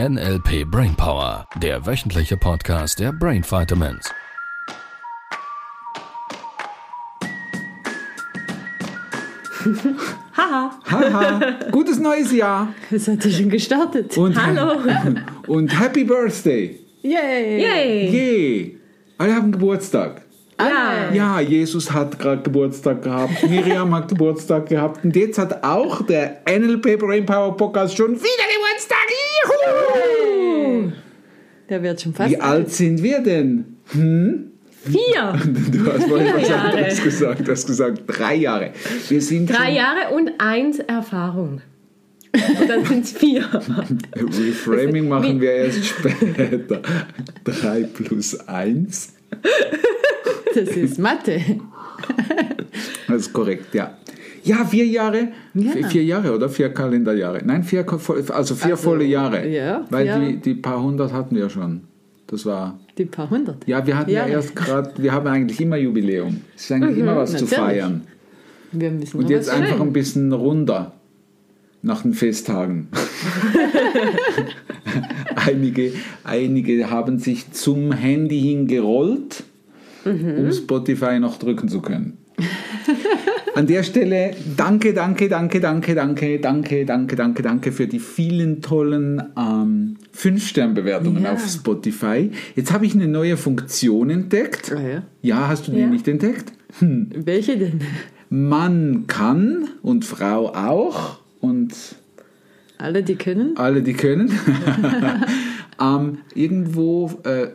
NLP Brainpower, der wöchentliche Podcast der Brain Vitamins. Haha, Haha, gutes neues Jahr es hat ja schon gestartet. und, Hallo. und Happy Birthday. Yay. Yay! Je, alle haben Geburtstag. Ja. Ja, Jesus hat gerade Geburtstag gehabt, Miriam hat Geburtstag gehabt und jetzt hat auch der NLP Brain Power Podcast schon wieder Geburtstag. Der wird schon fast. Wie alt sind wir denn? Vier! Du hast vorhin was Jahre. anderes gesagt. Du hast gesagt drei Jahre. Wir sind Drei Jahre und eins Erfahrung. Und dann sind es vier. Reframing machen wir erst später. Drei plus eins. Das ist Mathe. Das ist korrekt, ja. Ja, vier Jahre. Ja. Vier, vier Jahre oder vier Kalenderjahre? Nein, vier, also vier Also, volle Jahre. ja, Weil ja. die, die paar hundert hatten wir schon. Das war. Die paar hundert. Ja, wir hatten ja, Ja. erst gerade, wir haben eigentlich immer Jubiläum. Es ist eigentlich immer was zu Mhm, natürlich. feiern. Wir müssen Und jetzt einfach ein bisschen runter nach den Festtagen. einige, einige haben sich zum Handy hingerollt, um Spotify noch drücken zu können. An der Stelle danke, danke, danke, danke, danke, danke, danke, danke, danke für die vielen tollen ähm, 5-Stern-Bewertungen Ja. auf Spotify. Jetzt habe ich eine neue Funktion entdeckt. Ah, ja. Ja, hast du die Ja. nicht entdeckt? Welche denn? Mann kann und Frau auch und Alle, die können? alle, die können, ähm, irgendwo äh,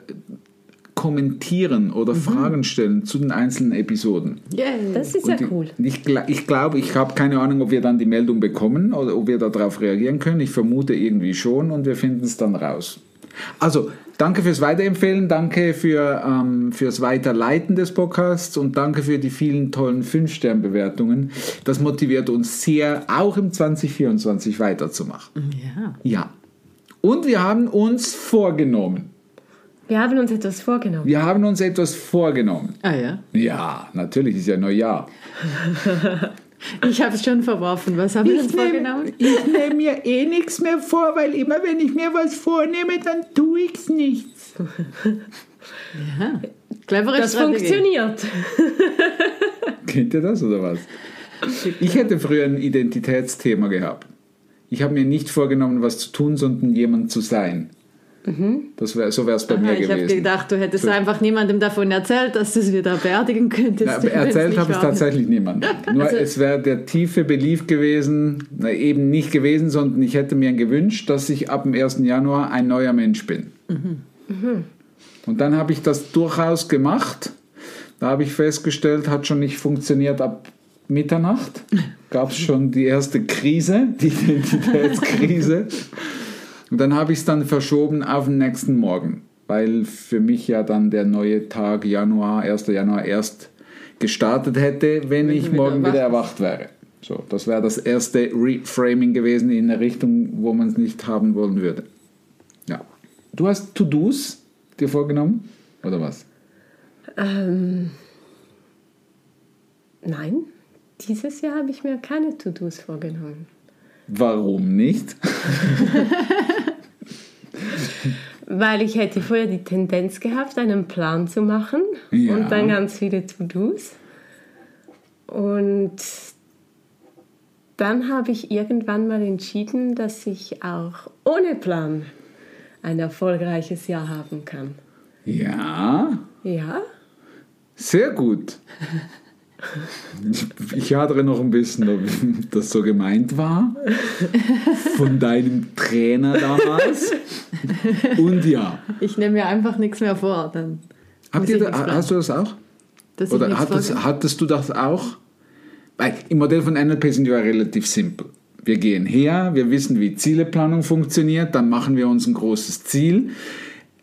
kommentieren oder Fragen stellen zu den einzelnen Episoden. Yay. Das ist ja Und cool. Ich, ich glaube, ich habe keine Ahnung, ob wir dann die Meldung bekommen oder ob wir darauf reagieren können. Ich vermute irgendwie schon und wir finden es dann raus. Also, danke fürs Weiterempfehlen, danke für, ähm, fürs Weiterleiten des Podcasts und danke für die vielen tollen 5-Stern-Bewertungen. Das motiviert uns sehr, auch im 2024 weiterzumachen. Ja. Ja. Und wir haben uns vorgenommen. Wir haben uns etwas vorgenommen. Wir haben uns etwas vorgenommen. Ah ja. Ja, natürlich ist ja Neujahr. Ich habe es schon verworfen. Was haben wir uns vorgenommen? ich nehme mir eh nichts mehr vor, weil immer wenn ich mir was vornehme, dann tue ich es nichts. Ja. Clevere Das Strategie. funktioniert. Kennt ihr das oder was? Ich hätte früher ein Identitätsthema gehabt. Ich habe mir nicht vorgenommen, was zu tun, sondern jemand zu sein. Das wär, so wäre es bei Aha, mir ich habe gewesen. gedacht, du hättest einfach niemandem davon erzählt, dass du es wieder beerdigen könntest. Na, erzählt habe ich tatsächlich niemandem. Nur Also- es wäre der tiefe Belief gewesen, na, eben nicht gewesen, sondern ich hätte mir gewünscht, dass ich ab dem 1. Januar ein neuer Mensch bin. Und dann habe ich das durchaus gemacht. Da habe ich festgestellt, hat schon nicht funktioniert ab Mitternacht. Gab es schon die erste Krise, die Identitätskrise. Und dann habe ich es dann verschoben auf den nächsten Morgen, weil für mich ja dann der neue Tag Januar, 1. Januar erst gestartet hätte, wenn, Wenn ich wieder morgen wieder erwacht erwacht wäre. So, das wäre das erste Reframing gewesen in eine Richtung, wo man es nicht haben wollen würde. Ja. Du hast To-Dos dir vorgenommen? Oder was? Ähm, nein, dieses Jahr habe ich mir keine To-Dos vorgenommen. Warum nicht? Weil ich hätte vorher die Tendenz gehabt, einen Plan zu machen Ja. und dann ganz viele To-Dos. Und dann habe ich irgendwann mal entschieden, dass ich auch ohne Plan ein erfolgreiches Jahr haben kann. Ja, Ja, sehr gut. Ich, hadere noch ein bisschen, ob das so gemeint war. Von deinem Trainer damals. Und ja. Ich nehme mir einfach nichts mehr vor. Dann Habt ihr da, hast du das auch? Dass Oder hattest, hattest du das auch? Weil im Modell von NLP sind wir relativ simpel. Wir gehen her, wir wissen, wie Zieleplanung funktioniert, dann machen wir uns ein großes Ziel.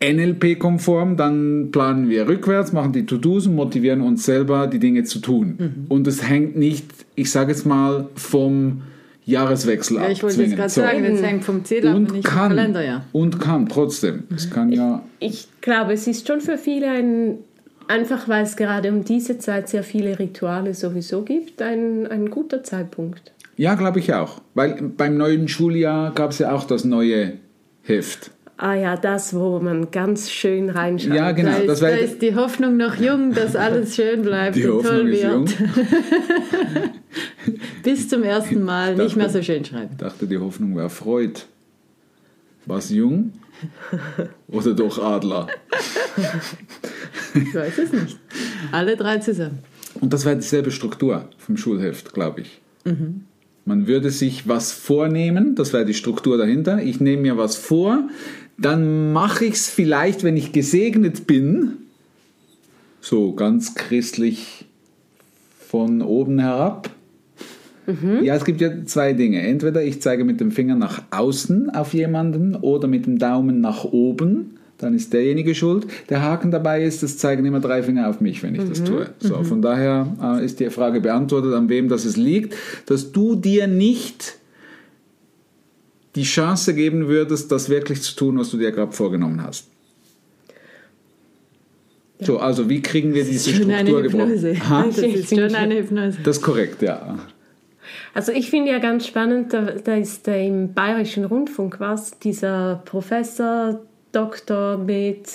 NLP-konform, dann planen wir rückwärts, machen die To-Dos und motivieren uns selber, die Dinge zu tun. Mhm. Und es hängt nicht, ich sage jetzt mal, vom Jahreswechsel Ja, ab. ich wollte jetzt zwingend. gerade So. sagen, das hängt vom Ziel ab und nicht vom kann, Kalender, ja. und kann trotzdem. Es kann ja, ich glaube, es ist schon für viele ein, einfach weil es gerade um diese Zeit sehr viele Rituale sowieso gibt, ein, ein guter Zeitpunkt. Ja, glaube ich auch. Weil beim neuen Schuljahr gab es ja auch das neue Heft. Ah ja, das, wo man ganz schön reinschaut. Ja, genau. Da, ist, da ist die Hoffnung noch jung, dass alles schön bleibt Die und Hoffnung toll ist wird. jung. Bis zum ersten Mal Ich nicht mehr dachte- so schön schreiben. Ich dachte, die Hoffnung wäre Freud. Was jung? Oder doch Adler? Ich weiß es nicht. Alle drei zusammen. Und das wäre dieselbe Struktur vom Schulheft, glaube ich. Man würde sich was vornehmen, das wäre die Struktur dahinter. Ich nehme mir was vor, dann mache ich es vielleicht, wenn ich gesegnet bin, so ganz christlich von oben herab. Ja, es gibt ja zwei Dinge. Entweder ich zeige mit dem Finger nach außen auf jemanden oder mit dem Daumen nach oben. Dann ist derjenige schuld. Der Haken dabei ist, es zeigen immer drei Finger auf mich, wenn ich das tue. So, von daher äh, ist die Frage beantwortet, an wem das es liegt, dass du dir nicht die Chance geben würdest, das wirklich zu tun, was du dir gerade vorgenommen hast. So, also wie kriegen wir diese Schon eine Struktur gebrochen? Hypnose. Ha? Das ist schon eine Hypnose. Das ist korrekt, ja. Also ich finde ja ganz spannend, da, da ist im Bayerischen Rundfunk was, dieser Professor, Doktor mit,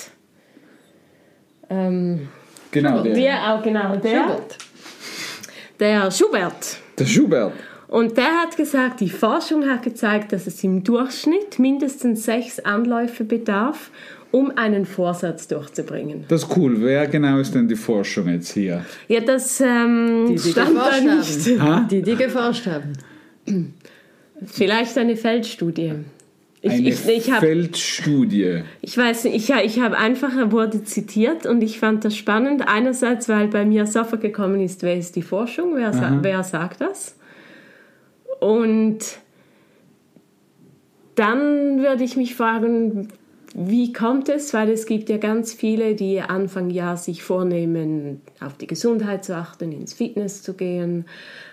ähm, Genau, der, der auch genau, der, Schubert. der Schubert. der Schubert. Und der hat gesagt, die Forschung hat gezeigt, dass es im Durchschnitt mindestens sechs Anläufe bedarf, um einen Vorsatz durchzubringen. Das ist cool. Wer genau ist denn die Forschung jetzt hier? Ja, das ähm, Die, die stand da geforscht nicht. haben. Die, die geforscht haben. Vielleicht eine Feldstudie. Ich, Eine ich, ich habe Feldstudie. Ich weiß nicht, ich, ich habe einfach, er wurde zitiert und ich fand das spannend. Einerseits, weil bei mir sofort gekommen ist, wer ist die Forschung, wer, wer sagt das? Und dann würde ich mich fragen, wie kommt es? Weil es gibt ja ganz viele, die Anfang Jahr sich vornehmen, auf die Gesundheit zu achten, ins Fitness zu gehen,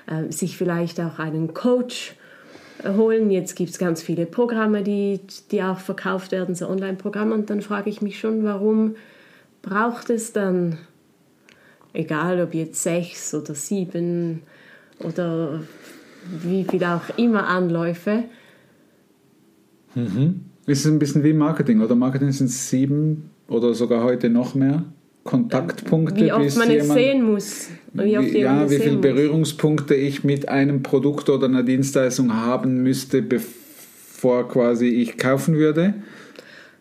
äh, sich vielleicht auch einen Coach holen. Jetzt gibt es ganz viele Programme, die, die auch verkauft werden, so Online-Programme. Und dann frage ich mich schon, warum braucht es dann, egal ob jetzt sechs oder sieben oder wie viel auch immer Anläufe, Ist es ein bisschen wie Marketing, oder? Marketing sind sieben oder sogar heute noch mehr Kontaktpunkte. wie oft man es jemand- sehen muss. Wie oft Wie, ja, es wie viele sehen muss. Berührungspunkte ich mit einem Produkt oder einer Dienstleistung haben müsste, bevor quasi ich kaufen würde.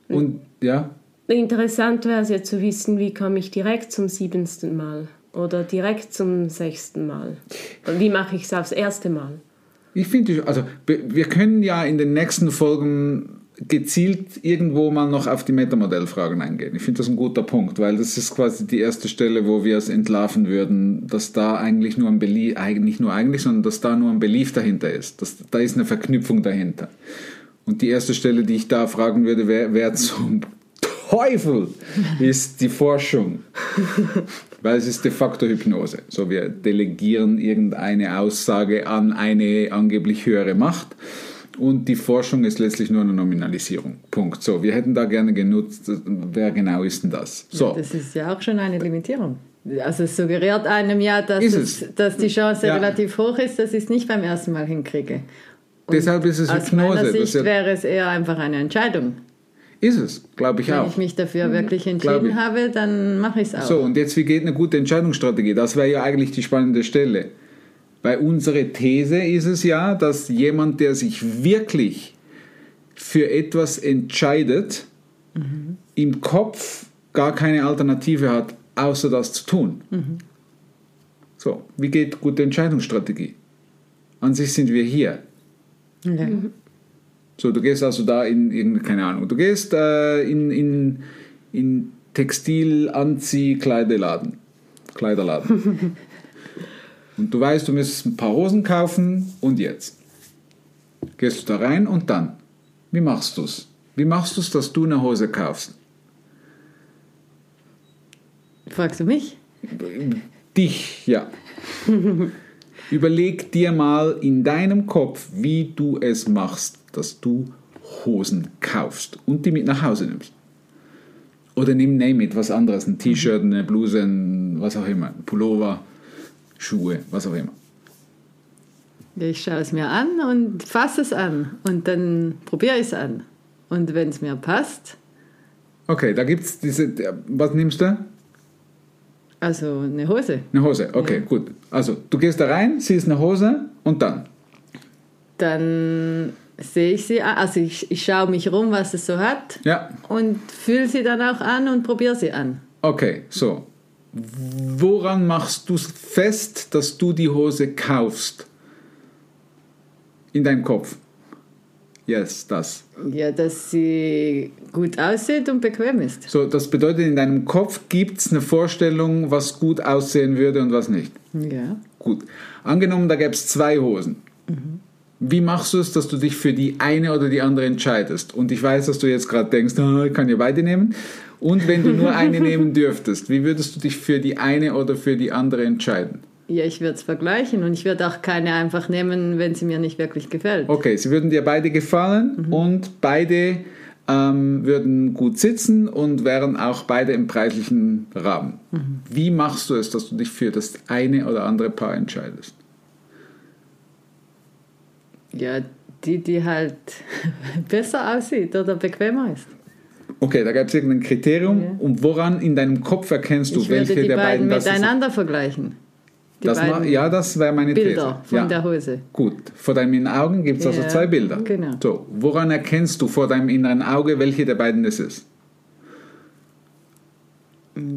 Und ja, Interessant wäre es ja zu wissen, wie komme ich direkt zum siebenten Mal oder direkt zum sechsten Mal. Wie mache ich es aufs erste Mal? Ich finde, also wir können ja in den nächsten Folgen gezielt irgendwo mal noch auf die Metamodellfragen eingehen. Ich finde das ein guter Punkt, weil das ist quasi die erste Stelle, wo wir es entlarven würden, dass da eigentlich nur ein Belief, eigentlich nur eigentlich, sondern dass da nur ein Belief dahinter ist. Dass, da ist eine Verknüpfung dahinter. Und die erste Stelle, die ich da fragen würde, wer, wer zum Teufel ist die Forschung? Weil es ist de facto Hypnose. So, wir delegieren irgendeine Aussage an eine angeblich höhere Macht. Und die Forschung ist letztlich nur eine Nominalisierung. Punkt. So, wir hätten da gerne genutzt, wer genau ist denn das? So, Das ist ja auch schon eine Limitierung. Also es suggeriert einem ja, dass, es, dass die Chance Ja. relativ hoch ist, dass ich es nicht beim ersten Mal hinkriege. Und Deshalb ist es aus Hypnose. meiner Das Sicht wäre es eher einfach eine Entscheidung. Ist es, glaube ich Wenn auch. ich mich dafür wirklich Glaub entschieden habe, dann mache ich es auch. So, und jetzt, wie geht eine gute Entscheidungsstrategie? Das wäre ja eigentlich die spannende Stelle. Weil unsere These ist es ja, dass jemand, der sich wirklich für etwas entscheidet, im Kopf gar keine Alternative hat, außer das zu tun. So, wie geht gute Entscheidungsstrategie? An sich sind wir hier. Ja. So, du gehst also da in, in keine Ahnung, du gehst äh, in, in, in Textil, Anzieh, Kleiderladen. Kleiderladen. und du weißt, du müsstest ein paar Hosen kaufen und jetzt. Gehst du da rein und dann. Wie machst du es? Wie machst du es, dass du eine Hose kaufst? Fragst du mich? Dich, ja. Überleg dir mal in deinem Kopf, wie du es machst, dass du Hosen kaufst und die mit nach Hause nimmst. Oder nimm name it, was anderes, ein T-Shirt, eine Bluse, ein, was auch immer, ein Pullover, Schuhe, was auch immer. Ich schaue es mir an und fasse es an und dann probiere ich es an. Und wenn es mir passt, Okay, da gibt es diese. Was nimmst du? also eine Hose, Eine Hose. Okay, gut. Also, du gehst da rein, siehst eine Hose und dann. dann sehe ich sie an. Also ich, ich schaue mich rum, was es so hat Ja, und fühle sie dann auch an und probiere sie an. okay, so. Woran machst du fest, dass du die Hose kaufst? In deinem Kopf. Yes, das. Ja, dass sie gut aussieht und bequem ist. So, das bedeutet, in deinem Kopf gibt es eine Vorstellung, was gut aussehen würde und was nicht. Ja. Gut. Angenommen, da gäbe es zwei Hosen. Wie machst du es, dass du dich für die eine oder die andere entscheidest? Und ich weiß, dass du jetzt gerade denkst, ah, ich kann ja beide nehmen. Und wenn du nur eine nehmen dürftest, wie würdest du dich für die eine oder für die andere entscheiden? Ja, ich würde es vergleichen und ich würde auch keine einfach nehmen, wenn sie mir nicht wirklich gefällt. Okay, sie würden dir beide gefallen und beide ähm, würden gut sitzen und wären auch beide im preislichen Rahmen. Wie machst du es, dass du dich für das eine oder andere Paar entscheidest? Ja, die, die halt besser aussieht oder bequemer ist. Okay, da gab es irgendein Kriterium. Ja. Und woran in deinem Kopf erkennst du, Ich würde welche die der beiden beiden miteinander vergleichen. Die Das ma- ja, das wäre meine Bilder These. von ja. der Hose. Gut, vor deinem inneren Augen gibt es also Ja, zwei Bilder. genau. So, woran erkennst du vor deinem inneren Auge, welche der beiden es ist?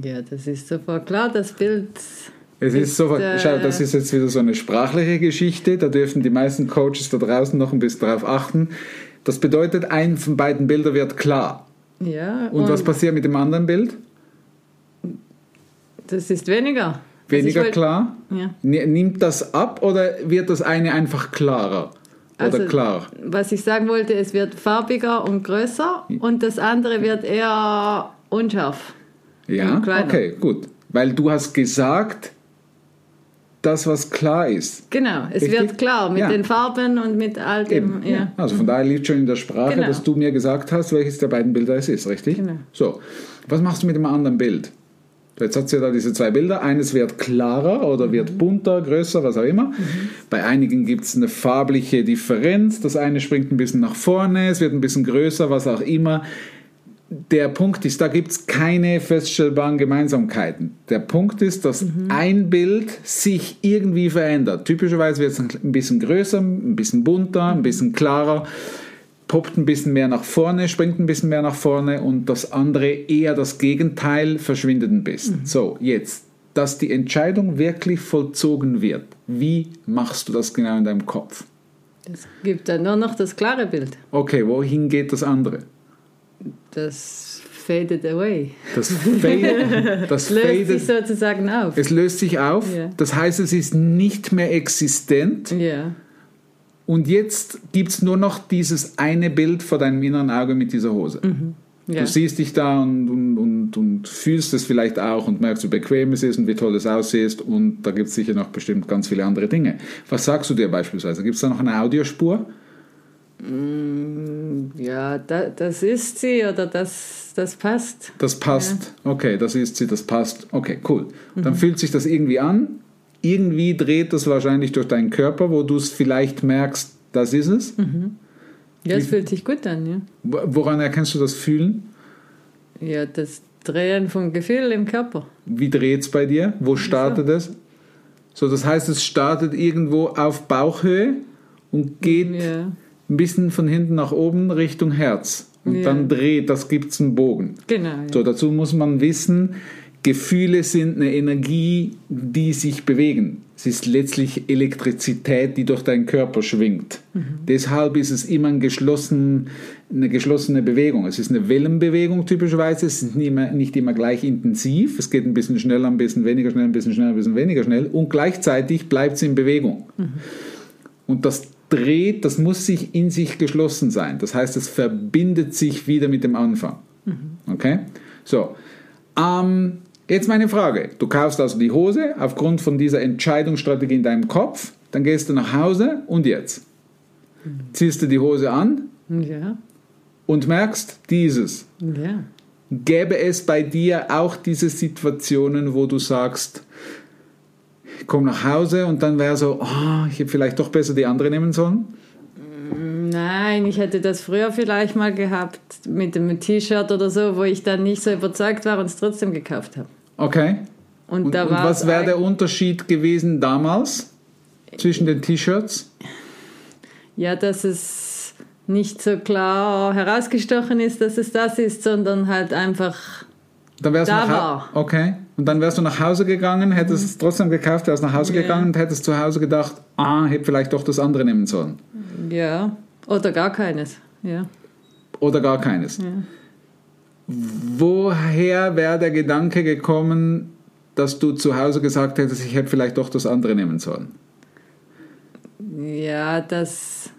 Ja, das ist sofort klar, das Bild. Es ist Ist, so, äh, schau, das ist jetzt wieder so eine sprachliche Geschichte, da dürfen die meisten Coaches da draußen noch ein bisschen drauf achten. Das bedeutet, ein von beiden Bildern wird klar. Ja, Und, was passiert mit dem anderen Bild? das ist weniger. Weniger also ich wollt- klar? Ja. Nimmt das ab oder wird das eine einfach klarer? Oder Also, klar? Was ich sagen wollte, es wird farbiger und größer und das andere wird eher unscharf. Ja, und okay, gut. Weil du hast gesagt, das, was klar ist. Genau, es Richtig? wird klar mit Ja. den Farben und mit all dem. Eben, Ja. Also von daher liegt schon in der Sprache, Genau. dass du mir gesagt hast, welches der beiden Bilder es ist, richtig? Genau. So, was machst du mit dem anderen Bild? Jetzt hat sie ja da diese zwei Bilder. Eines wird klarer oder Mhm. wird bunter, größer, was auch immer. Bei einigen gibt es eine farbliche Differenz. Das eine springt ein bisschen nach vorne, es wird ein bisschen größer, was auch immer. Der Punkt ist, da gibt es keine feststellbaren Gemeinsamkeiten. Der Punkt ist, dass Mhm. ein Bild sich irgendwie verändert. Typischerweise wird es ein bisschen größer, ein bisschen bunter, ein bisschen klarer, poppt ein bisschen mehr nach vorne, springt ein bisschen mehr nach vorne und das andere eher das Gegenteil verschwindet ein bisschen. So, jetzt, dass die Entscheidung wirklich vollzogen wird. Wie machst du das genau in deinem Kopf? Es gibt dann nur noch das klare Bild. Okay, wohin geht das andere? Das faded away. Das fadet, das Löst sich fadet, sozusagen auf. es löst sich auf. Ja. Das heißt, es ist nicht mehr existent. ja. Und jetzt gibt es nur noch dieses eine Bild vor deinem inneren Auge mit dieser Hose. ja. Du siehst dich da und, und, und, und fühlst es vielleicht auch und merkst, wie bequem es ist und wie toll es aussieht. Und da gibt es sicher noch bestimmt ganz viele andere Dinge. Was sagst du dir beispielsweise? Gibt es da noch eine Audiospur? Ja, da, das ist sie oder das, das passt. Das passt. Okay, das ist sie, das passt. Okay, cool. Dann fühlt sich das irgendwie an. Irgendwie dreht das wahrscheinlich durch deinen Körper, wo du es vielleicht merkst, das ist es. Ja, es fühlt sich gut an, ja. Wo- Woran erkennst du das Fühlen? Ja, das Drehen von Gefühl im Körper. Wie dreht es bei dir? Wo startet es? So, das heißt, es startet irgendwo auf Bauchhöhe und geht Ja, ein bisschen von hinten nach oben Richtung Herz. Und Ja. dann dreht, das gibt es einen Bogen. genau. Ja. So, dazu muss man wissen, Gefühle sind eine Energie, die sich bewegen. Es ist letztlich Elektrizität, die durch deinen Körper schwingt. Deshalb ist es immer ein geschlossen, eine geschlossene Bewegung. Es ist eine Wellenbewegung typischerweise. Es ist nicht immer, nicht immer gleich intensiv. Es geht ein bisschen schneller, ein bisschen weniger schnell, ein bisschen schneller, ein bisschen weniger schnell. Und gleichzeitig bleibt es in Bewegung. Und das dreht, das muss sich in sich geschlossen sein. Das heißt, es verbindet sich wieder mit dem Anfang. Okay? So. Ähm, jetzt meine Frage. Du kaufst also die Hose aufgrund von dieser Entscheidungsstrategie in deinem Kopf. Dann gehst du nach Hause und jetzt? Ziehst du die Hose an Ja, und merkst dieses. ja. Gäbe es bei dir auch diese Situationen, wo du sagst, ich komme nach Hause und dann wäre so, oh, ich hätte vielleicht doch besser die andere nehmen sollen? Nein, ich hätte das früher vielleicht mal gehabt mit einem T-Shirt oder so, wo ich dann nicht so überzeugt war und es trotzdem gekauft habe. Okay. Und, Und, da und was wäre der Unterschied gewesen damals zwischen den T-Shirts? Ja, dass es nicht so klar herausgestochen ist, dass es das ist, sondern halt einfach Da Hau- war. Okay. Und dann wärst du nach Hause gegangen, hättest es trotzdem gekauft, wärst nach Hause Ja. gegangen und hättest zu Hause gedacht, ah, hätte vielleicht doch das andere nehmen sollen. Ja, oder gar keines. Ja. Oder gar keines. Woher wäre der Gedanke gekommen, dass du zu Hause gesagt hättest, ich hätte vielleicht doch das andere nehmen sollen? Ja, dass,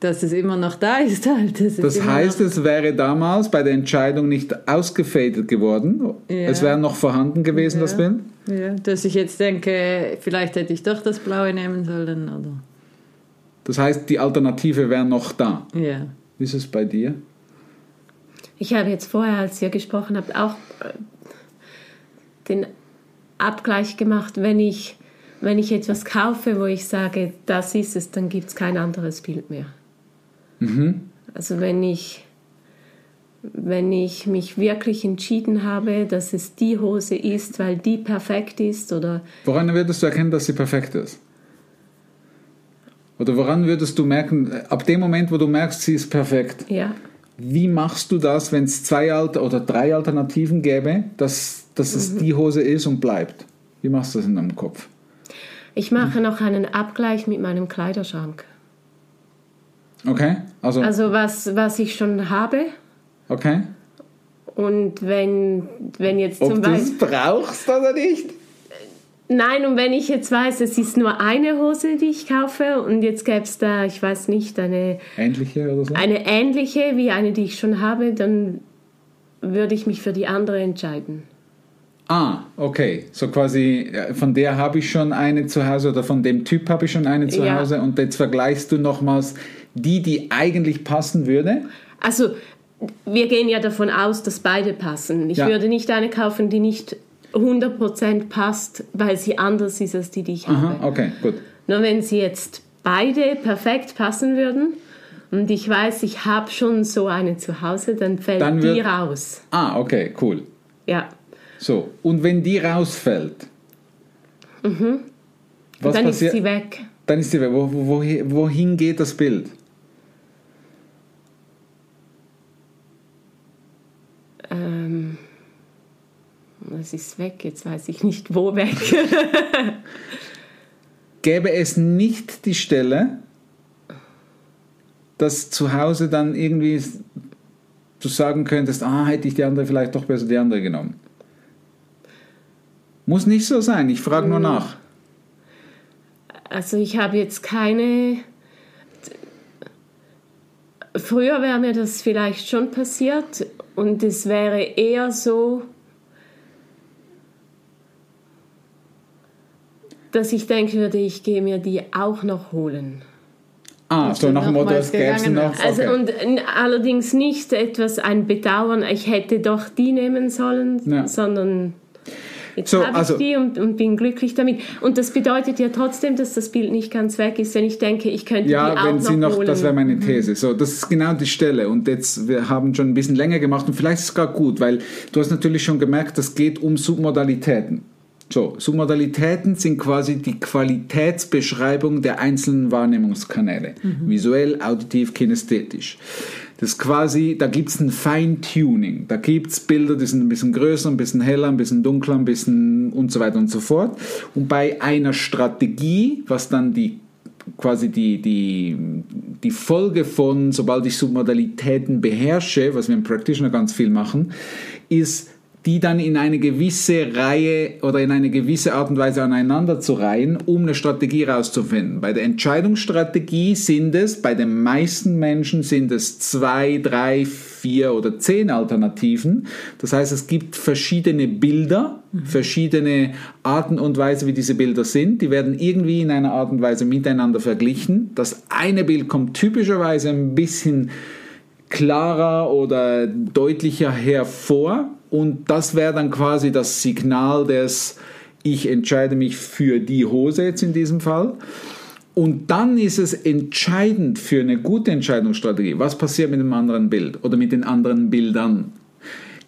dass es immer noch da ist halt. Das immer heißt, es wäre damals bei der Entscheidung nicht ausgefadet geworden. Ja. Es wäre noch vorhanden gewesen, das Ja. Bild. ja, dass ich jetzt denke, vielleicht hätte ich doch das Blaue nehmen sollen. Oder, Das heißt, die Alternative wäre noch da. ja. Wie ist es bei dir? Ich habe jetzt vorher, als ihr gesprochen habt, auch äh, den Abgleich gemacht, wenn ich, wenn ich etwas kaufe, wo ich sage, das ist es, dann gibt es kein anderes Bild mehr. Also wenn ich, wenn ich mich wirklich entschieden habe, dass es die Hose ist, weil die perfekt ist oder Woran würdest du erkennen, dass sie perfekt ist? Oder woran würdest du merken, ab dem Moment, wo du merkst, sie ist perfekt, ja, wie machst du das, wenn es zwei Alter oder drei Alternativen gäbe, dass, dass es die Hose ist und bleibt? Wie machst du das in deinem Kopf? ich mache noch einen Abgleich mit meinem Kleiderschrank. Okay? Also, Also was, was ich schon habe okay. und wenn, wenn jetzt Ob zum du es Beispiel... brauchst oder nicht? Nein, und wenn ich jetzt weiß, es ist nur eine Hose, die ich kaufe und jetzt gäbe es da, ich weiß nicht, eine, Ähnliche oder so? eine ähnliche wie eine, die ich schon habe, dann würde ich mich für die andere entscheiden. Ah, okay. So quasi, äh, von der habe ich schon eine zu Hause oder von dem Typ habe ich schon eine zu Ja. Hause und jetzt vergleichst du nochmals die, die eigentlich passen würde. Also, wir gehen ja davon aus, dass beide passen. Ich Ja. würde nicht eine kaufen, die nicht 100% passt, weil sie anders ist als die, die ich Aha, habe. okay, gut. Nur wenn sie jetzt beide perfekt passen würden und ich weiß, ich habe schon so eine zu Hause, dann fällt Dann die wird- raus. Ah, okay, cool. Ja. So, und wenn die rausfällt, Mhm. dann ist sie weg. Dann ist sie weg. Wo, wo, wohin- wohin geht das Bild? Ähm, es ist weg, jetzt weiß ich nicht, wo weg. Gäbe es nicht die Stelle, dass zu Hause dann irgendwie du sagen könntest, ah, hätte ich die andere vielleicht doch besser die andere genommen. Muss nicht so sein, ich frage nur nach. Also ich habe jetzt keine... Früher wäre mir das vielleicht schon passiert und es wäre eher so, dass ich denken würde, ich gehe mir die auch noch holen. Ah, so nach dem Motto, es gäbe sie gegangen noch. Also okay. und allerdings nicht etwas ein Bedauern, ich hätte doch die nehmen sollen, Ja. sondern jetzt So, habe also- ich die und, und bin glücklich damit. Und das bedeutet ja trotzdem, dass das Bild nicht ganz weg ist, wenn ich denke, ich könnte die Ja, auch wenn noch sie noch, holen. das wäre meine These. So, das ist genau die Stelle. Und jetzt, wir haben schon ein bisschen länger gemacht und vielleicht ist es gar gut, weil du hast natürlich schon gemerkt, das geht um Submodalitäten. So, Submodalitäten sind quasi die Qualitätsbeschreibung der einzelnen Wahrnehmungskanäle. Visuell, auditiv, kinästhetisch. Das ist quasi, da gibt es ein Feintuning. Da gibt es Bilder, die sind ein bisschen größer, ein bisschen heller, ein bisschen dunkler, ein bisschen und so weiter und so fort. Und bei einer Strategie, was dann die quasi die, die, die Folge von, sobald ich Submodalitäten beherrsche, was wir im Practitioner ganz viel machen, ist, die dann in eine gewisse Reihe oder in eine gewisse Art und Weise aneinander zu reihen, um eine Strategie rauszufinden. Bei der Entscheidungsstrategie sind es, bei den meisten Menschen sind es zwei, drei, vier oder zehn Alternativen. Das heißt, es gibt verschiedene Bilder, verschiedene Arten und Weise, wie diese Bilder sind. Die werden irgendwie in einer Art und Weise miteinander verglichen. Das eine Bild kommt typischerweise ein bisschen klarer oder deutlicher hervor und das wäre dann quasi das Signal des ich entscheide mich für die Hose jetzt in diesem Fall Und dann ist es entscheidend für eine gute Entscheidungsstrategie, was passiert mit dem anderen Bild oder mit den anderen Bildern.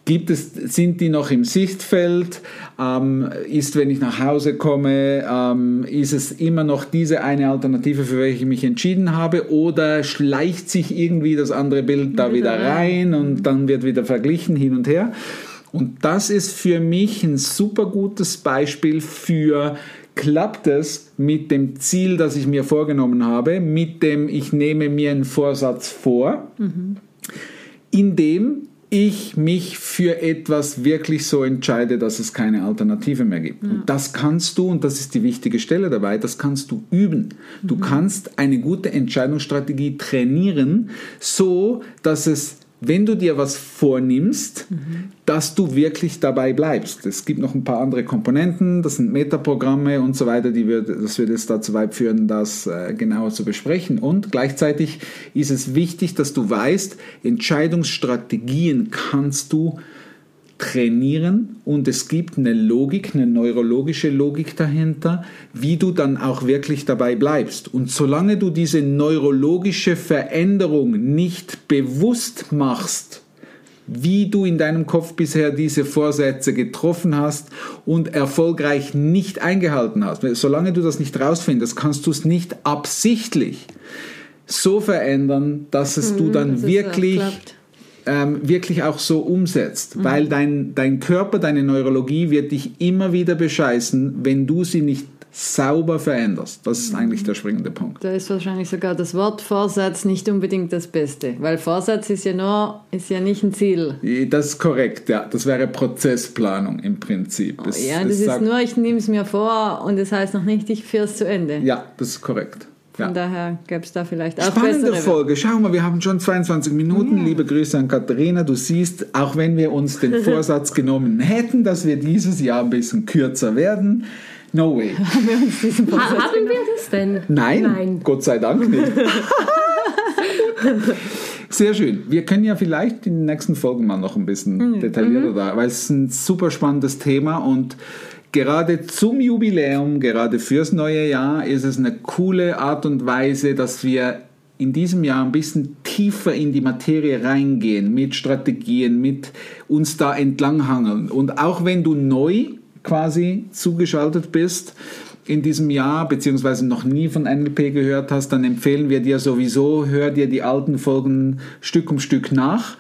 Gibt es, sind die noch im Sichtfeld? Ähm, ist, wenn ich nach Hause komme, ähm, ist es immer noch diese eine Alternative, für welche ich mich entschieden habe? Oder schleicht sich irgendwie das andere Bild da wieder rein und dann wird wieder verglichen hin und her? Und das ist für mich ein super gutes Beispiel für klappt es mit dem Ziel, das ich mir vorgenommen habe, mit dem ich nehme mir einen Vorsatz vor, mhm. indem ich mich für etwas wirklich so entscheide, dass es keine Alternative mehr gibt. Ja. Und das kannst du, und das ist die wichtige Stelle dabei, das kannst du üben. Du mhm. kannst eine gute Entscheidungsstrategie trainieren, so dass es wenn du dir was vornimmst, mhm. dass du wirklich dabei bleibst. Es gibt noch ein paar andere Komponenten, das sind Metaprogramme und so weiter, die wir, das wird jetzt dazu weit führen, das äh, genauer zu besprechen. Und gleichzeitig ist es wichtig, dass du weißt, Entscheidungsstrategien kannst du trainieren und es gibt eine Logik, eine neurologische Logik dahinter, wie du dann auch wirklich dabei bleibst. Und solange du diese neurologische Veränderung nicht bewusst machst, wie du in deinem Kopf bisher diese Vorsätze getroffen hast und erfolgreich nicht eingehalten hast. Solange du das nicht rausfindest, kannst du es nicht absichtlich so verändern, dass es mhm, du dann wirklich ähm, wirklich auch so umsetzt. Mhm. Weil dein, dein Körper, deine Neurologie wird dich immer wieder bescheißen, wenn du sie nicht sauber veränderst. Das ist eigentlich der springende Punkt. Da ist wahrscheinlich sogar das Wort Vorsatz nicht unbedingt das Beste, weil Vorsatz ist ja nur, ist ja nicht ein Ziel. Das ist korrekt, ja. Das wäre Prozessplanung im Prinzip. Es, ja, das ist nur, ich nehme es mir vor und das heißt noch nicht, ich führe es zu Ende. Ja, das ist korrekt. Von ja. daher gäbe es da vielleicht auch Spannende Folge. Schau mal, wir haben schon 22 Minuten. Ja. Liebe Grüße an Katharina. Du siehst, auch wenn wir uns den Vorsatz genommen hätten, dass wir dieses Jahr ein bisschen kürzer werden, no way. haben wir uns diesen Vorsatz ha Haben wir das denn? Nein, Nein. Gott sei Dank nicht. Sehr schön. Wir können ja vielleicht in den nächsten Folgen mal noch ein bisschen mhm. detaillierter mhm. da, weil es ist ein super spannendes Thema und gerade zum Jubiläum, gerade fürs neue Jahr, ist es eine coole Art und Weise, dass wir in diesem Jahr ein bisschen tiefer in die Materie reingehen, mit Strategien, mit uns da entlanghangeln. Und auch wenn du neu quasi zugeschaltet bist in diesem Jahr, beziehungsweise noch nie von NLP gehört hast, dann empfehlen wir dir sowieso, hör dir die alten Folgen Stück um Stück nach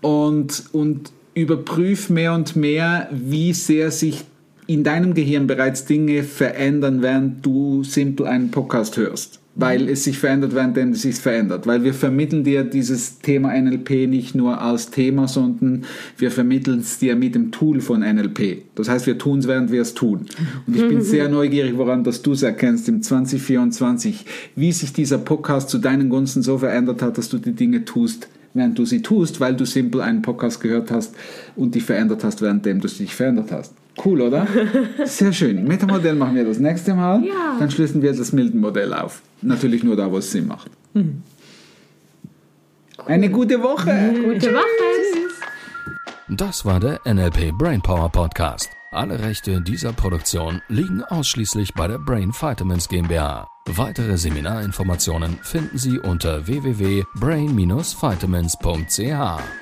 und, und überprüf mehr und mehr, wie sehr sich in deinem Gehirn bereits Dinge verändern, während du simpel einen Podcast hörst. Weil es sich verändert, während es sich verändert. Weil wir vermitteln dir dieses Thema NLP nicht nur als Thema, sondern wir vermitteln es dir mit dem Tool von NLP. Das heißt, wir tun es, während wir es tun. Und ich bin sehr neugierig, woran dass du es erkennst im 2024, wie sich dieser Podcast zu deinen Gunsten so verändert hat, dass du die Dinge tust, während du sie tust, weil du simpel einen Podcast gehört hast und dich verändert hast, währenddem du dich verändert hast. Cool, oder? Sehr schön. Metamodell machen wir das nächste Mal. Ja. Dann schließen wir das Milton-Modell auf. Natürlich nur da, wo es Sinn macht. Mhm. Cool. Eine gute Woche. Gute Woche. Das war der NLP Brainpower Podcast. Alle Rechte dieser Produktion liegen ausschließlich bei der Brain Vitamins GmbH. Weitere Seminarinformationen finden Sie unter www.brain-vitamins.ch.